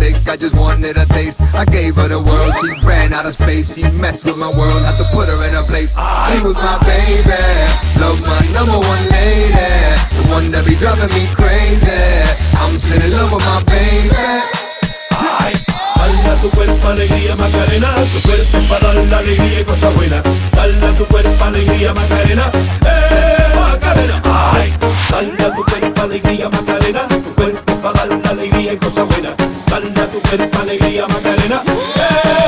thick, I just wanted a taste. I gave her the world, she ran out of space. She messed with my world, had to put her in her place. She was my baby, love my number one lady. The one that be driving me crazy. I'm still in love with my baby. tu cuerpo alegría Macarena, tu cuerpo para dar la alegría y cosa buena. Dale Catalina. Hey.